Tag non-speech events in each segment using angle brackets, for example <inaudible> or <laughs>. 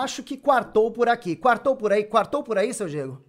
Eu acho que quartou por aqui. Quartou por aí? Quartou por aí, seu Diego?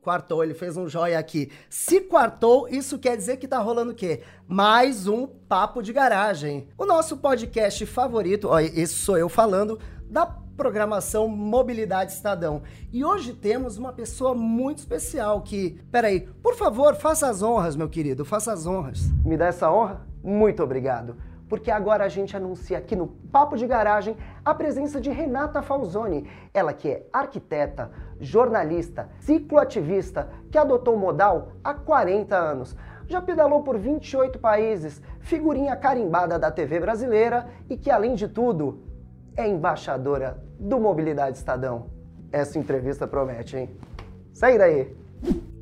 Quartou, ele fez um joia aqui. Se quartou, isso quer dizer que tá rolando o quê? Mais um papo de garagem. O nosso podcast favorito, ó, esse sou eu falando, da programação Mobilidade Estadão. E hoje temos uma pessoa muito especial que. Peraí, por favor, faça as honras, meu querido, faça as honras. Me dá essa honra? Muito obrigado porque agora a gente anuncia aqui no Papo de Garagem a presença de Renata Falzoni, ela que é arquiteta, jornalista, cicloativista, que adotou o modal há 40 anos. Já pedalou por 28 países, figurinha carimbada da TV brasileira e que, além de tudo, é embaixadora do Mobilidade Estadão. Essa entrevista promete, hein? Sai daí!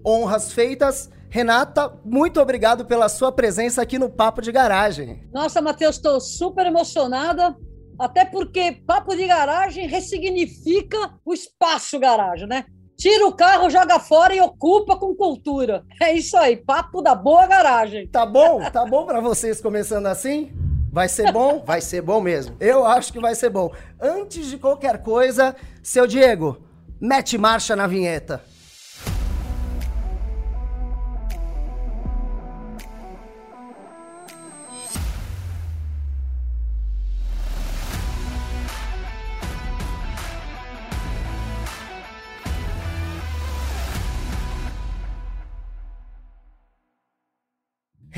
Honras feitas Renata, muito obrigado pela sua presença aqui no Papo de Garagem. Nossa, Matheus, estou super emocionada, até porque Papo de Garagem ressignifica o espaço garagem, né? Tira o carro, joga fora e ocupa com cultura. É isso aí, papo da boa garagem. Tá bom? Tá bom para vocês começando assim? Vai ser bom? <laughs> Vai ser bom mesmo. Eu acho que vai ser bom. Antes de qualquer coisa, seu Diego, mete marcha na vinheta.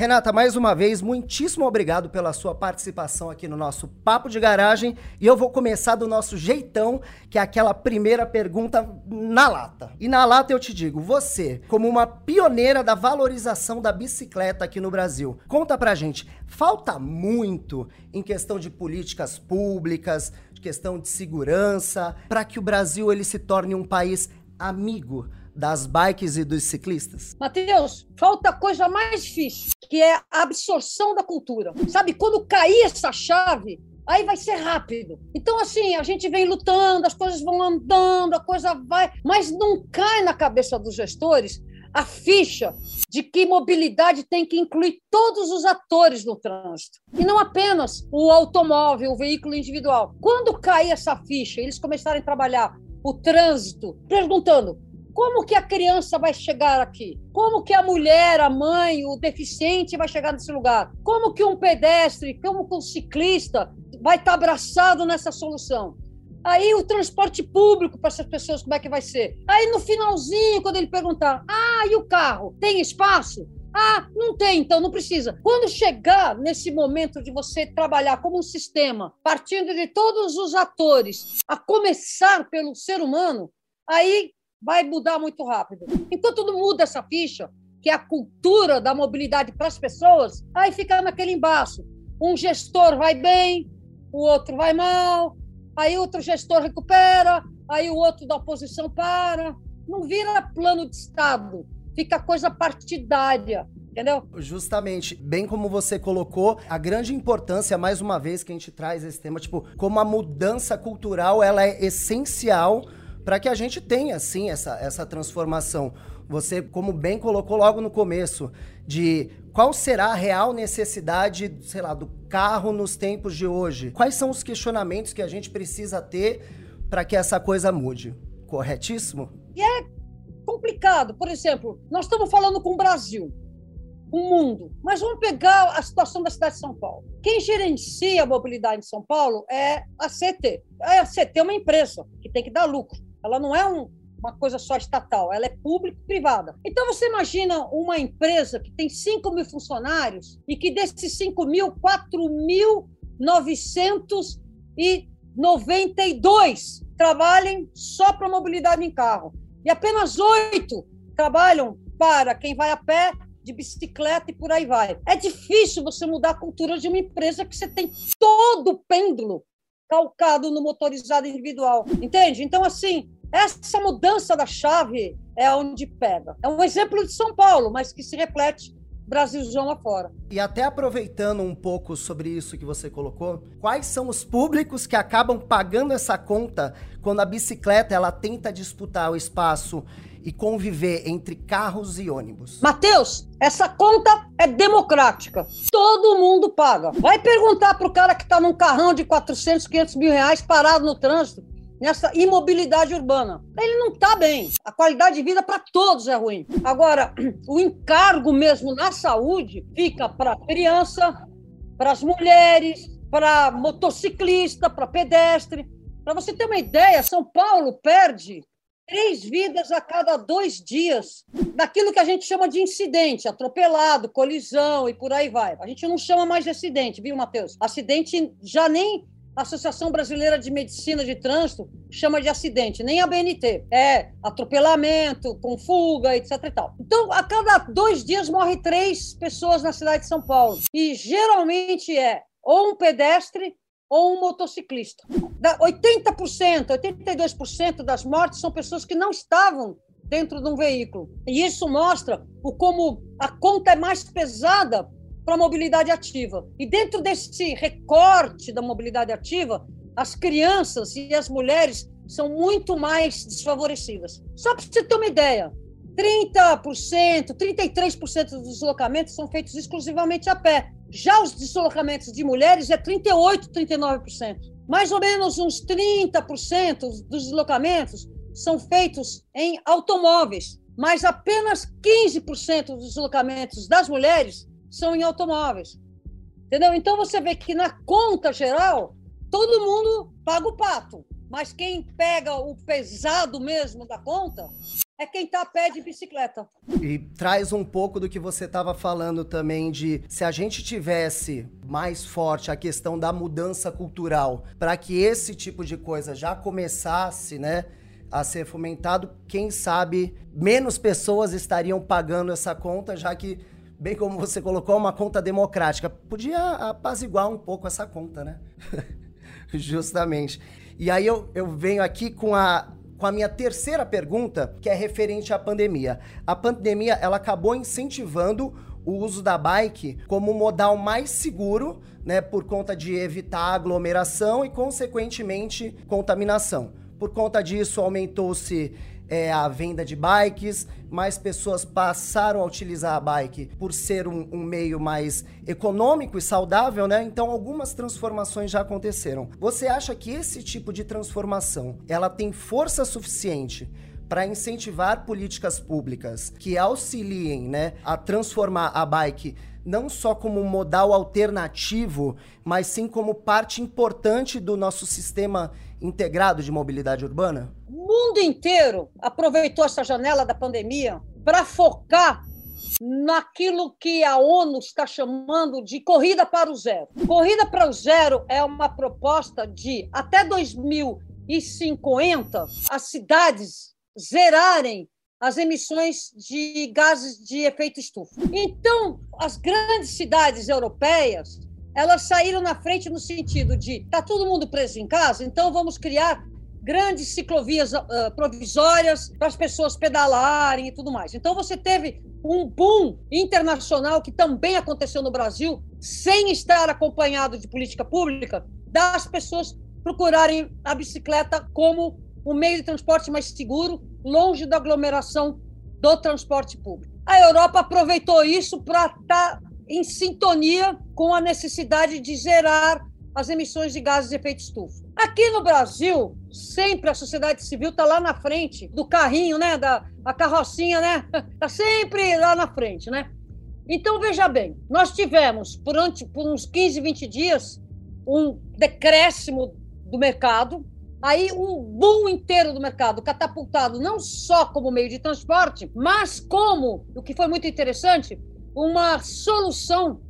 Renata, mais uma vez, muitíssimo obrigado pela sua participação aqui no nosso Papo de Garagem. E eu vou começar do nosso jeitão, que é aquela primeira pergunta na lata. E na lata eu te digo, você, como uma pioneira da valorização da bicicleta aqui no Brasil, conta pra gente, falta muito em questão de políticas públicas, de questão de segurança, para que o Brasil ele se torne um país amigo das bikes e dos ciclistas? Matheus, falta coisa mais difícil, que é a absorção da cultura. Sabe, quando cair essa chave, aí vai ser rápido. Então, assim, a gente vem lutando, as coisas vão andando, a coisa vai, mas não cai na cabeça dos gestores a ficha de que mobilidade tem que incluir todos os atores no trânsito e não apenas o automóvel, o veículo individual. Quando cair essa ficha, eles começarem a trabalhar o trânsito, perguntando como que a criança vai chegar aqui? Como que a mulher, a mãe, o deficiente vai chegar nesse lugar? Como que um pedestre, como que um ciclista vai estar abraçado nessa solução? Aí o transporte público para essas pessoas, como é que vai ser? Aí no finalzinho, quando ele perguntar, ah, e o carro? Tem espaço? Ah, não tem, então não precisa. Quando chegar nesse momento de você trabalhar como um sistema, partindo de todos os atores, a começar pelo ser humano, aí vai mudar muito rápido. Enquanto não muda essa ficha, que é a cultura da mobilidade para as pessoas, aí fica naquele embaço. Um gestor vai bem, o outro vai mal, aí outro gestor recupera, aí o outro da oposição para. Não vira plano de Estado, fica coisa partidária. Entendeu? Justamente, bem como você colocou, a grande importância, mais uma vez, que a gente traz esse tema, tipo, como a mudança cultural ela é essencial para que a gente tenha, sim, essa, essa transformação. Você, como bem colocou logo no começo, de qual será a real necessidade, sei lá, do carro nos tempos de hoje? Quais são os questionamentos que a gente precisa ter para que essa coisa mude? Corretíssimo? E é complicado. Por exemplo, nós estamos falando com o Brasil, o mundo, mas vamos pegar a situação da cidade de São Paulo. Quem gerencia a mobilidade em São Paulo é a CT. A CT é uma empresa que tem que dar lucro. Ela não é um, uma coisa só estatal, ela é público-privada. Então, você imagina uma empresa que tem 5 mil funcionários e que desses 5 mil, 4.992 trabalhem só para mobilidade em carro. E apenas oito trabalham para quem vai a pé, de bicicleta e por aí vai. É difícil você mudar a cultura de uma empresa que você tem todo o pêndulo calcado no motorizado individual, entende? Então, assim, essa mudança da chave é onde pega. É um exemplo de São Paulo, mas que se reflete Brasilzão lá fora. E até aproveitando um pouco sobre isso que você colocou, quais são os públicos que acabam pagando essa conta quando a bicicleta ela tenta disputar o espaço e conviver entre carros e ônibus? Mateus, essa conta é democrática. Todo mundo paga. Vai perguntar pro cara que tá num carrão de 400, 500 mil reais parado no trânsito nessa imobilidade urbana. Ele não está bem. A qualidade de vida para todos é ruim. Agora, <clears throat> o encargo mesmo na saúde fica para criança, para as mulheres, para motociclista, para pedestre. Para você ter uma ideia, São Paulo perde três vidas a cada dois dias daquilo que a gente chama de incidente, atropelado, colisão e por aí vai. A gente não chama mais de acidente, viu, Matheus? Acidente já nem a Associação Brasileira de Medicina de Trânsito chama de acidente, nem a BNT. É atropelamento, com fuga, etc. E tal. Então, a cada dois dias morre três pessoas na cidade de São Paulo. E geralmente é ou um pedestre ou um motociclista. 80%, 82% das mortes são pessoas que não estavam dentro de um veículo. E isso mostra o como a conta é mais pesada para a mobilidade ativa. E dentro desse recorte da mobilidade ativa, as crianças e as mulheres são muito mais desfavorecidas. Só para você ter uma ideia, 30%, 33% dos deslocamentos são feitos exclusivamente a pé. Já os deslocamentos de mulheres é 38%, 39%. Mais ou menos uns 30% dos deslocamentos são feitos em automóveis, mas apenas 15% dos deslocamentos das mulheres são em automóveis. Entendeu? Então você vê que na conta geral, todo mundo paga o pato, mas quem pega o pesado mesmo da conta é quem está a pé de bicicleta. E traz um pouco do que você estava falando também de se a gente tivesse mais forte a questão da mudança cultural, para que esse tipo de coisa já começasse, né? a ser fomentado, quem sabe menos pessoas estariam pagando essa conta, já que, bem como você colocou, é uma conta democrática. Podia apaziguar um pouco essa conta, né? <laughs> Justamente. E aí eu, eu venho aqui com a, com a minha terceira pergunta, que é referente à pandemia. A pandemia, ela acabou incentivando o uso da bike como modal mais seguro, né, por conta de evitar aglomeração e, consequentemente, contaminação. Por conta disso, aumentou-se é, a venda de bikes, mais pessoas passaram a utilizar a bike por ser um, um, meio mais econômico e saudável, né? Então algumas transformações já aconteceram. Você acha que esse tipo de transformação ela tem força suficiente para incentivar políticas públicas que auxiliem, né, a transformar a bike não só como um modal alternativo, mas sim como parte importante do nosso sistema integrado de mobilidade urbana? O mundo inteiro aproveitou essa janela da pandemia para focar naquilo que a ONU está chamando de corrida para o zero. Corrida para o zero é uma proposta de até 2050 as cidades zerarem as emissões de gases de efeito estufa. Então, as grandes cidades europeias, elas saíram na frente no sentido de tá todo mundo preso em casa, então vamos criar grandes ciclovias uh, provisórias para as pessoas pedalarem e tudo mais. Então você teve um boom internacional que também aconteceu no Brasil, sem estar acompanhado de política pública, das pessoas procurarem a bicicleta como o meio de transporte mais seguro, longe da aglomeração do transporte público. A Europa aproveitou isso para estar tá em sintonia com a necessidade de zerar as emissões de gases de efeito estufa. Aqui no Brasil, sempre a sociedade civil está lá na frente do carrinho, né, da a carrocinha, né, está <laughs> sempre lá na frente, né. Então veja bem, nós tivemos por, por uns 15, 20 dias um decréscimo do mercado aí um boom inteiro do mercado catapultado não só como meio de transporte, mas como, o que foi muito interessante, uma solução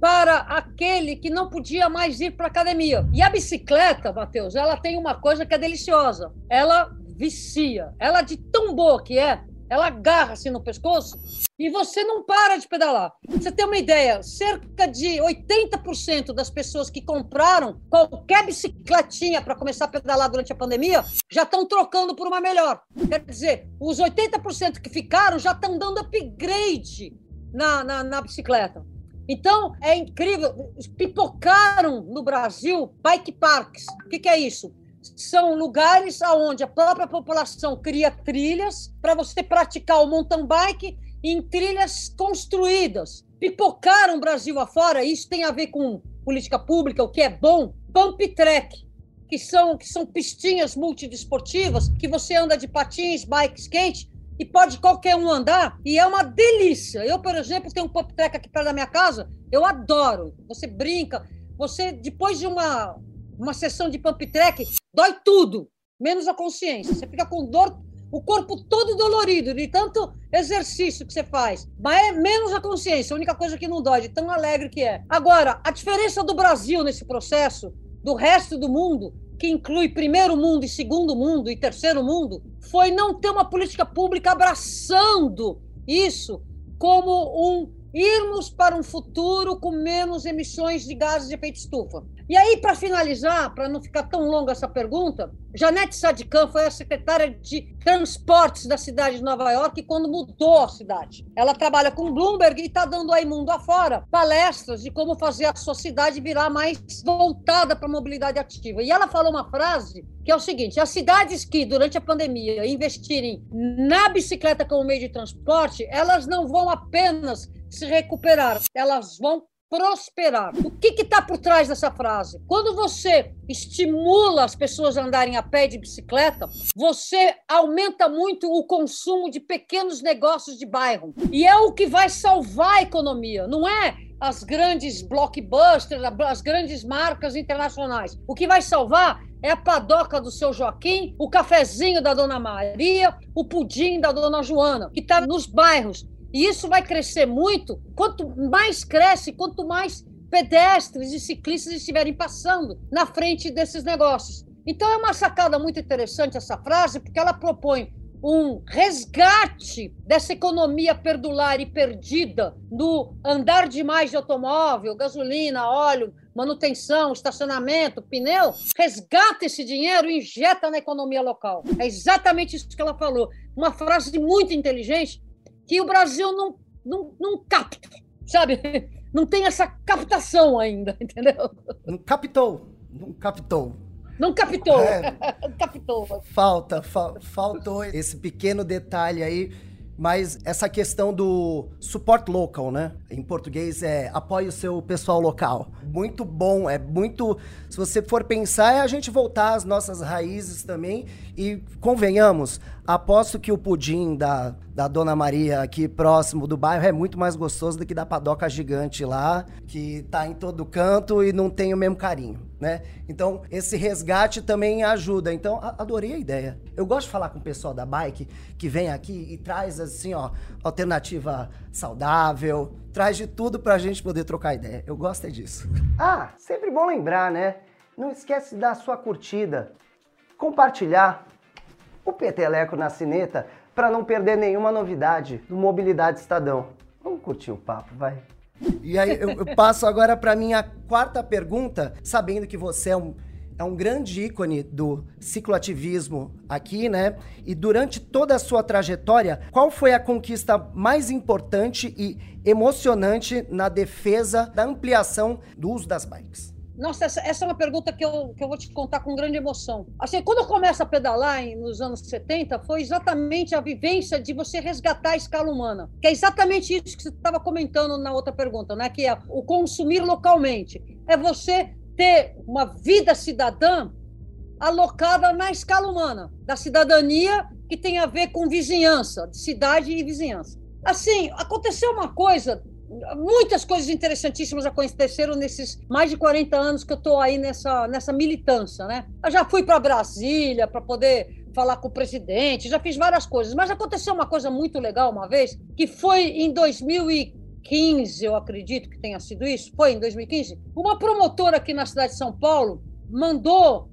para aquele que não podia mais ir para a academia. E a bicicleta, Matheus, ela tem uma coisa que é deliciosa. Ela vicia. Ela de tão boa que é, ela agarra assim no pescoço e você não para de pedalar. Você tem uma ideia, cerca de 80% das pessoas que compraram qualquer bicicletinha para começar a pedalar durante a pandemia já estão trocando por uma melhor. Quer dizer, os 80% que ficaram já estão dando upgrade na, na, na bicicleta. Então, é incrível. Pipocaram no Brasil bike parks. O que, que é isso? são lugares onde a própria população cria trilhas para você praticar o mountain bike em trilhas construídas. Pipocaram o Brasil afora, isso tem a ver com política pública, o que é bom. Pump track, que são, que são pistinhas multidesportivas, que você anda de patins, bike, skate, e pode qualquer um andar, e é uma delícia. Eu, por exemplo, tenho um pop track aqui perto da minha casa, eu adoro. Você brinca, você, depois de uma, uma sessão de pump track, dói tudo, menos a consciência. Você fica com dor, o corpo todo dolorido, de tanto exercício que você faz. Mas é menos a consciência, a única coisa que não dói, de tão alegre que é. Agora, a diferença do Brasil nesse processo, do resto do mundo, que inclui primeiro mundo e segundo mundo e terceiro mundo, foi não ter uma política pública abraçando isso como um irmos para um futuro com menos emissões de gases de efeito estufa. E aí, para finalizar, para não ficar tão longa essa pergunta, Janete Sadikan foi a secretária de transportes da cidade de Nova York quando mudou a cidade. Ela trabalha com Bloomberg e está dando aí mundo afora palestras de como fazer a sua cidade virar mais voltada para a mobilidade ativa. E ela falou uma frase que é o seguinte: as cidades que, durante a pandemia, investirem na bicicleta como meio de transporte, elas não vão apenas se recuperar, elas vão prosperar. O que está por trás dessa frase? Quando você estimula as pessoas a andarem a pé de bicicleta, você aumenta muito o consumo de pequenos negócios de bairro. E é o que vai salvar a economia, não é as grandes blockbusters, as grandes marcas internacionais. O que vai salvar é a padoca do seu Joaquim, o cafezinho da dona Maria, o pudim da dona Joana, que está nos bairros e isso vai crescer muito. Quanto mais cresce, quanto mais pedestres e ciclistas estiverem passando na frente desses negócios. Então é uma sacada muito interessante essa frase, porque ela propõe um resgate dessa economia perdular e perdida no andar demais de automóvel, gasolina, óleo, manutenção, estacionamento, pneu. Resgata esse dinheiro e injeta na economia local. É exatamente isso que ela falou. Uma frase muito inteligente que o Brasil não, não, não capta, sabe? <laughs> Não tem essa captação ainda, <laughs> entendeu? Não captou, não captou. Não captou, é, <laughs> captou. Falta, fa faltou esse pequeno detalhe aí mas essa questão do support local, né? Em português é apoie o seu pessoal local. Muito bom, é muito. Se você for pensar, é a gente voltar às nossas raízes também. E convenhamos, aposto que o pudim da, da Dona Maria aqui próximo do bairro é muito mais gostoso do que da padoca gigante lá, que tá em todo canto e não tem o mesmo carinho né? Então, esse resgate também ajuda. Então, adorei a ideia. Eu gosto de falar com o pessoal da bike que vem aqui e traz, assim, ó, alternativa saudável, traz de tudo pra gente poder trocar ideia. Eu gosto é disso. Ah, sempre bom lembrar, né? Não esquece de dar sua curtida, compartilhar o Peteleco na Cineta para não perder nenhuma novidade do Mobilidade Estadão. Vamos curtir o papo, vai. E aí eu, eu passo agora para minha quarta pergunta, sabendo que você é um, é um grande ícone do cicloativismo aqui, né? E durante toda a sua trajetória, qual foi a conquista mais importante e emocionante na defesa da ampliação do uso das bikes? Nossa, essa, essa, é uma pergunta que eu, que eu vou te contar com grande emoção. Assim, quando eu começo a pedalar nos anos 70, foi exatamente a vivência de você resgatar a escala humana, que é exatamente isso que você estava comentando na outra pergunta, né? que é o consumir localmente. É você ter uma vida cidadã alocada na escala humana, da cidadania que tem a ver com vizinhança, cidade e vizinhança. Assim, aconteceu uma coisa muitas coisas interessantíssimas aconteceram nesses mais de 40 anos que eu estou aí nessa, nessa militância, né? Eu já fui para Brasília para poder falar com o presidente, já fiz várias coisas, mas aconteceu uma coisa muito legal uma vez, que foi em 2015, eu acredito que tenha sido isso, foi em 2015, uma promotora aqui na cidade de São Paulo mandou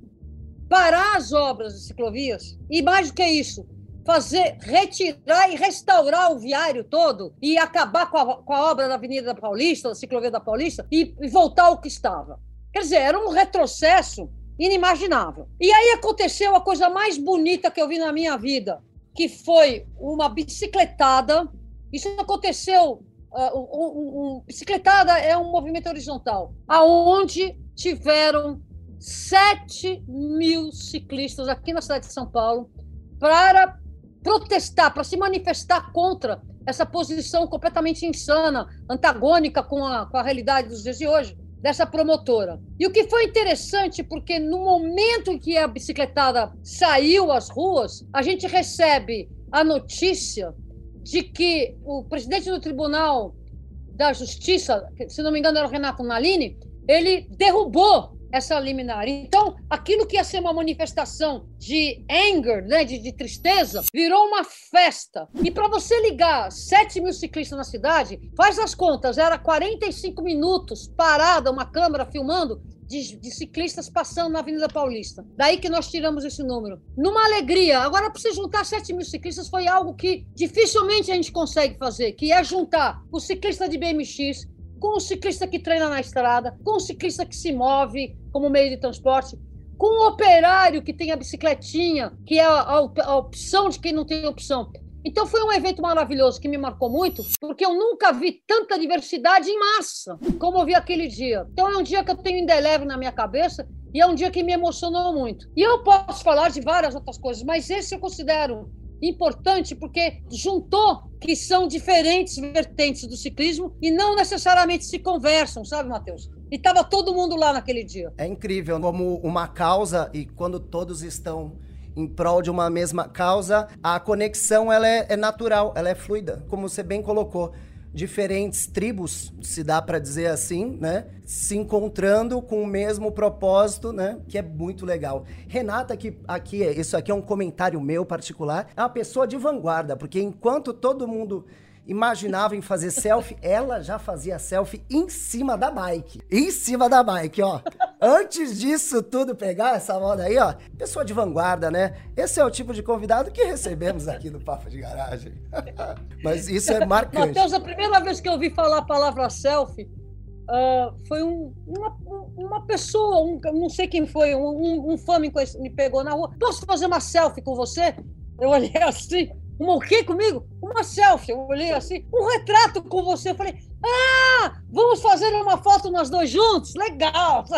parar as obras de ciclovias e mais do que isso, fazer, retirar e restaurar o viário todo e acabar com a, com a obra da Avenida da Paulista, da ciclovia da Paulista, e, e voltar ao que estava. Quer dizer, era um retrocesso inimaginável. E aí aconteceu a coisa mais bonita que eu vi na minha vida, que foi uma bicicletada. Isso aconteceu. Uh, um, um, bicicletada é um movimento horizontal, aonde tiveram 7 mil ciclistas aqui na cidade de São Paulo para protestar, para se manifestar contra essa posição completamente insana, antagônica com a, com a realidade dos dias de hoje. dessa promotora. E o que foi interessante, porque no momento em que a bicicletada saiu às ruas, a gente recebe a notícia de que o presidente do Tribunal da Justiça, se não me engano era o Renato Nalini, ele derrubou essa liminar. Então, aquilo que ia ser uma manifestação de anger, né, de, de tristeza, virou uma festa. E para você ligar 7 mil ciclistas na cidade, faz as contas, era 45 minutos parada uma câmera filmando de, de, ciclistas passando na Avenida Paulista. Daí que nós tiramos esse número. Numa alegria. Agora, para você juntar 7 mil ciclistas, foi algo que dificilmente a gente consegue fazer, que é juntar o ciclista de BMX, com o ciclista que treina na estrada, com o ciclista que se move como meio de transporte, com o operário que tem a bicicletinha, que é a, a, opção de quem não tem opção. Então foi um evento maravilhoso que me marcou muito, porque eu nunca vi tanta diversidade em massa como eu vi aquele dia. Então é um dia que eu tenho indelével na minha cabeça e é um dia que me emocionou muito. E eu posso falar de várias outras coisas, mas esse eu considero importante porque juntou que são diferentes vertentes do ciclismo e não necessariamente se conversam, sabe, Matheus? E estava todo mundo lá naquele dia. É incrível como uma causa e quando todos estão em prol de uma mesma causa, a conexão ela é, é natural, ela é fluida, como você bem colocou diferentes tribos, se dá para dizer assim, né? Se encontrando com o mesmo propósito, né? Que é muito legal. Renata, que aqui, isso aqui é um comentário meu particular, é uma pessoa de vanguarda, porque enquanto todo mundo imaginava em fazer selfie, ela já fazia selfie em cima da bike. Em cima da bike, ó. Antes disso tudo pegar essa moda aí, ó. Pessoa de vanguarda, né? Esse é o tipo de convidado que recebemos aqui no Papo de Garagem. <laughs> Mas isso é marcante. Matheus, a primeira vez que eu ouvi falar a palavra selfie uh, foi um, uma, uma pessoa, um, não sei quem foi, um, um, fã me, me pegou na rua. Posso fazer uma selfie com você? Eu olhei assim, uma o quê comigo? Uma selfie. Eu olhei assim, um retrato com você. Eu falei, ah, vamos fazer uma foto nós dois juntos? Legal? <laughs>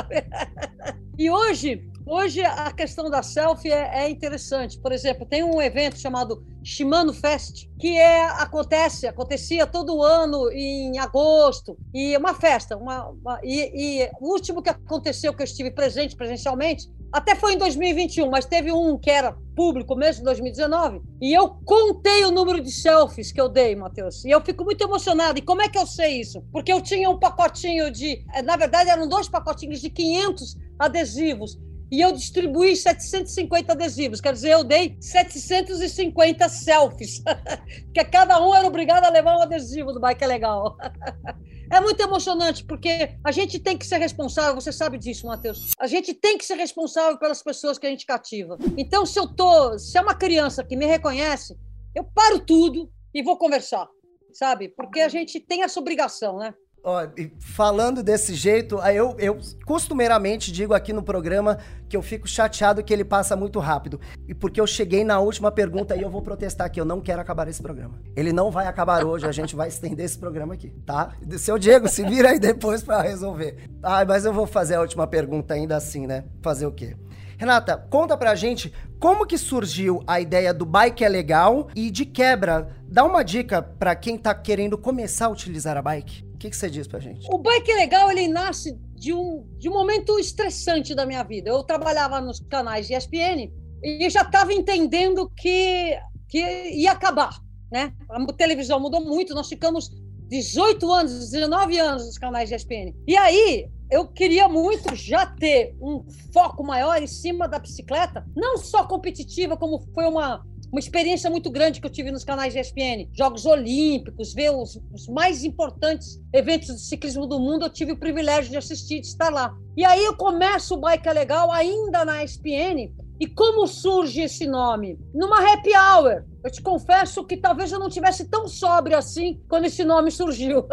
E hoje, hoje a questão da selfie é, é, interessante. Por exemplo, tem um evento chamado Shimano Fest, que é, acontece, acontecia todo ano em agosto, e é uma festa. Uma, uma e, e o último que aconteceu, que eu estive presente presencialmente, até foi em 2021, mas teve um que era público, começo de 2019, e eu contei o número de selfies que eu dei, Matheus. E eu fico muito emocionada. E como é que eu sei isso? Porque eu tinha um pacotinho de. Eh, na verdade, eram dois pacotinhos de 500 adesivos. E eu distribuí 750 adesivos, quer dizer, eu dei 750 selfies, <laughs> que cada um era obrigado a levar um adesivo do Bike é Legal. <laughs> É muito emocionante, porque a gente tem que ser responsável, você sabe disso, Matheus. A gente tem que ser responsável pelas pessoas que a gente cativa. Então, se eu tô, se é uma criança que me reconhece, eu paro tudo e vou conversar, sabe? Porque a gente tem essa obrigação, né? Ó, falando desse jeito, eu, eu costumeiramente digo aqui no programa que eu fico chateado que ele passa muito rápido. E porque eu cheguei na última pergunta e eu vou protestar aqui, eu não quero acabar esse programa. Ele não vai acabar hoje, a gente vai estender esse programa aqui, tá? Seu Diego, se vira aí depois para resolver. Ah, mas eu vou fazer a última pergunta ainda assim, né? Fazer o quê? Renata, conta pra gente como que surgiu a ideia do bike é legal e de quebra, dá uma dica para quem tá querendo começar a utilizar a bike que, que você diz pra gente? O bike legal, ele nasce de um, de um momento estressante da minha vida. Eu trabalhava nos canais de ESPN e já estava entendendo que, que ia acabar. Né? A televisão mudou muito, nós ficamos 18 anos, 19 anos nos canais de ESPN. E aí, eu queria muito já ter um foco maior em cima da bicicleta, não só competitiva, como foi uma, uma experiência muito grande que eu tive nos canais de ESPN. Jogos Olímpicos, ver os, os, mais importantes eventos de ciclismo do mundo, eu tive o privilégio de assistir, de estar lá. E aí eu começo o Bike é Legal ainda na ESPN, e como surge esse nome? Numa happy hour. Eu te confesso que talvez eu não tivesse tão sóbrio assim quando esse nome surgiu.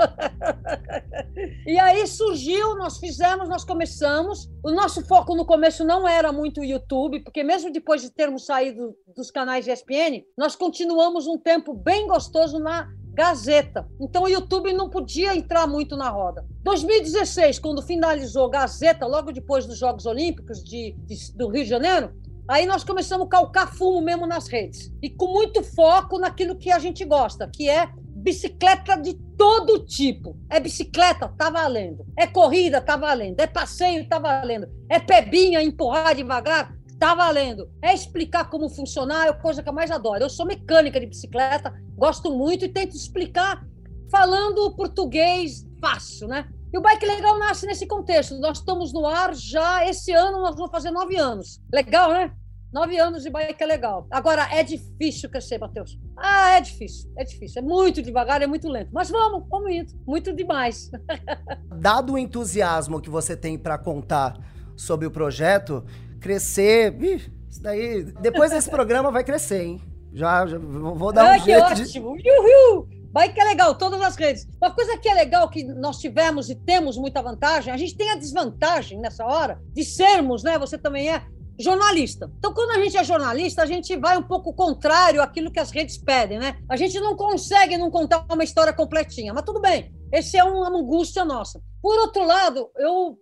<laughs> e aí surgiu, nós fizemos, nós começamos. O nosso foco no começo não era muito o YouTube, porque mesmo depois de termos saído dos canais de ESPN, nós continuamos um tempo bem gostoso na Gazeta. Então o YouTube não podia entrar muito na roda. 2016, quando finalizou Gazeta, logo depois dos Jogos Olímpicos de, de, do Rio de Janeiro, Aí nós começamos a calcar fumo mesmo nas redes. E com muito foco naquilo que a gente gosta, que é bicicleta de todo tipo. É bicicleta, tá valendo. É corrida, tá valendo. É passeio, tá valendo. É pebinha, empurrar devagar, tá valendo. É explicar como funcionar, é a coisa que eu mais adoro. Eu sou mecânica de bicicleta, gosto muito e tento explicar falando português fácil, né? E o Bike Legal nasce nesse contexto. Nós estamos no ar já esse ano, nós vamos fazer nove anos. Legal, né? Nove anos de bike é legal. Agora, é difícil crescer, Matheus. Ah, é difícil, é difícil. É muito devagar, é muito lento. Mas vamos, vamos indo. Muito demais. <laughs> Dado o entusiasmo que você tem para contar sobre o projeto, crescer. Ih, isso daí. Depois desse programa vai crescer, hein? Já, já vou dar Ai, um que jeito. ótimo! De... Uhul! Bike é legal, todas as redes. Uma coisa que é legal, que nós tivemos e temos muita vantagem, a gente tem a desvantagem nessa hora de sermos, né? Você também é jornalista. Então, quando a gente é jornalista, a gente vai um pouco contrário àquilo que as redes pedem, né? A gente não consegue não contar uma história completinha, mas tudo bem. Esse é uma angústia nossa. Por outro lado, eu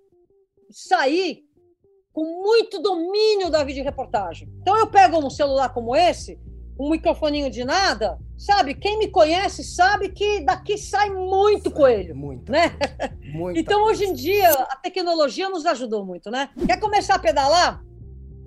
saí com muito domínio da videoreportagem. Então, eu pego um celular como esse, um microfoninho de nada, sabe? Quem me conhece sabe que daqui sai muito coelho. Muito. Né? Muito. Então, hoje em dia, a tecnologia nos ajudou muito, né? Quer começar a pedalar?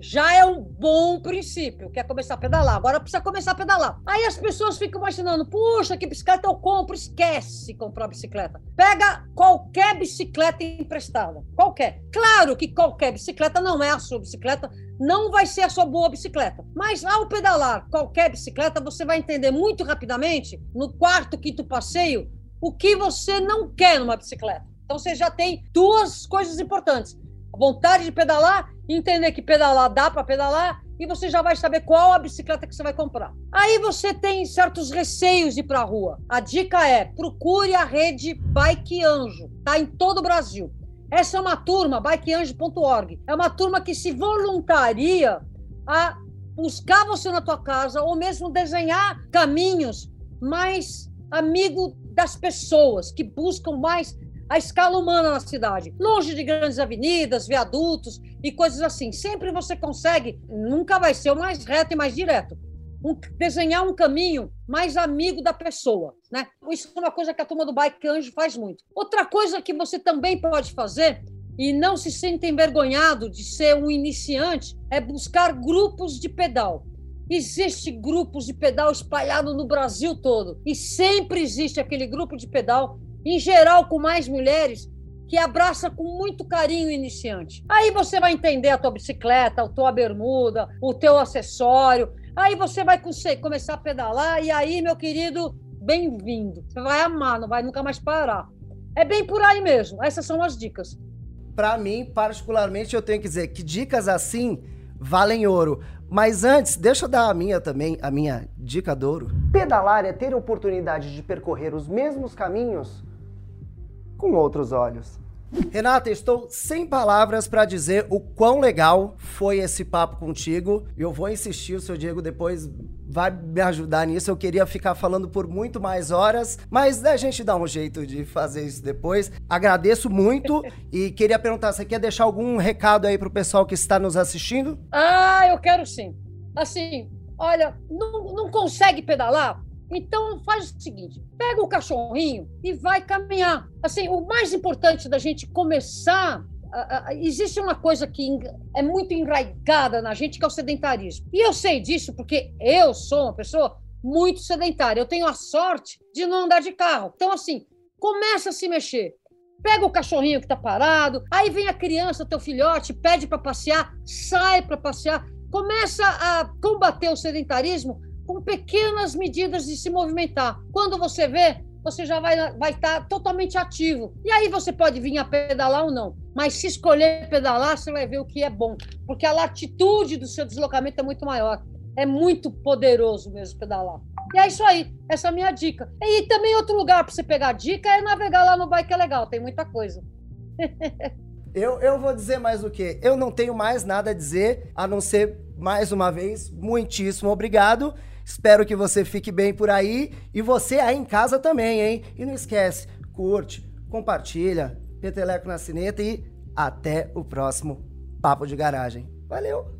Já é um bom princípio, quer começar a pedalar. Agora precisa começar a pedalar. Aí as pessoas ficam imaginando, puxa, que bicicleta eu compro? Esquece comprar bicicleta. Pega qualquer bicicleta emprestada. Qualquer. Claro que qualquer bicicleta não é a sua bicicleta, não vai ser a sua boa bicicleta. Mas ao pedalar qualquer bicicleta, você vai entender muito rapidamente, no quarto, quinto passeio, o que você não quer numa bicicleta. Então você já tem duas coisas importantes vontade de pedalar, entender que pedalar dá para pedalar e você já vai saber qual a bicicleta que você vai comprar. Aí você tem certos receios de ir para a rua. A dica é: procure a rede Bike Anjo, tá em todo o Brasil. Essa é uma turma, bikeanjo.org. É uma turma que se voluntaria a buscar você na tua casa ou mesmo desenhar caminhos mais amigo das pessoas, que buscam mais a escala humana na cidade, longe de grandes avenidas, viadutos e coisas assim. Sempre você consegue, nunca vai ser o mais reto e mais direto. Um, desenhar um caminho mais amigo da pessoa, né? Isso é uma coisa que a turma do Bike Anjo faz muito. Outra coisa que você também pode fazer e não se sente envergonhado de ser um iniciante é buscar grupos de pedal. Existe grupos de pedal espalhado no Brasil todo e sempre existe aquele grupo de pedal em geral com mais mulheres, que abraça com muito carinho o iniciante. Aí você vai entender a tua bicicleta, a tua bermuda, o teu acessório. Aí você vai começar a pedalar e aí, meu querido, bem-vindo. Você vai amar, não vai nunca mais parar. É bem por aí mesmo. Essas são as dicas. Para mim, particularmente, eu tenho que dizer que dicas assim valem ouro. Mas antes, deixa eu dar a minha também, a minha dica de ouro. Pedalar é ter a oportunidade de percorrer os mesmos caminhos com outros olhos. Renata, estou sem palavras para dizer o quão legal foi esse papo contigo. Eu vou insistir, o seu Diego depois vai me ajudar nisso. Eu queria ficar falando por muito mais horas, mas a gente dá um jeito de fazer isso depois. Agradeço muito <laughs> e queria perguntar: você quer deixar algum recado aí pro pessoal que está nos assistindo? Ah, eu quero sim. Assim, olha, não, não consegue pedalar? Então faz o seguinte: pega o cachorrinho e vai caminhar. Assim, o mais importante da gente começar existe uma coisa que é muito enraigada na gente, que é o sedentarismo. E eu sei disso porque eu sou uma pessoa muito sedentária. Eu tenho a sorte de não andar de carro. Então, assim, começa a se mexer. Pega o cachorrinho que está parado, aí vem a criança, teu filhote, pede para passear, sai para passear, começa a combater o sedentarismo com pequenas medidas de se movimentar. Quando você vê, você já vai estar vai estar totalmente ativo. E aí você pode vir a pedalar ou não. Mas se escolher pedalar, você vai ver o que é bom. Porque a latitude do seu deslocamento é muito maior. É muito poderoso mesmo pedalar. E é isso aí. Essa é a minha dica. E também outro lugar para você pegar dica é navegar lá no Bike é Legal. Tem muita coisa. <laughs> eu, eu vou dizer mais o quê? Eu não tenho mais nada a dizer, a não ser, mais uma vez, muitíssimo obrigado. Espero que você fique bem por aí e você aí em casa também, hein? E não esquece, curte, compartilha, peteleco na cineta e até o próximo Papo de Garagem. Valeu!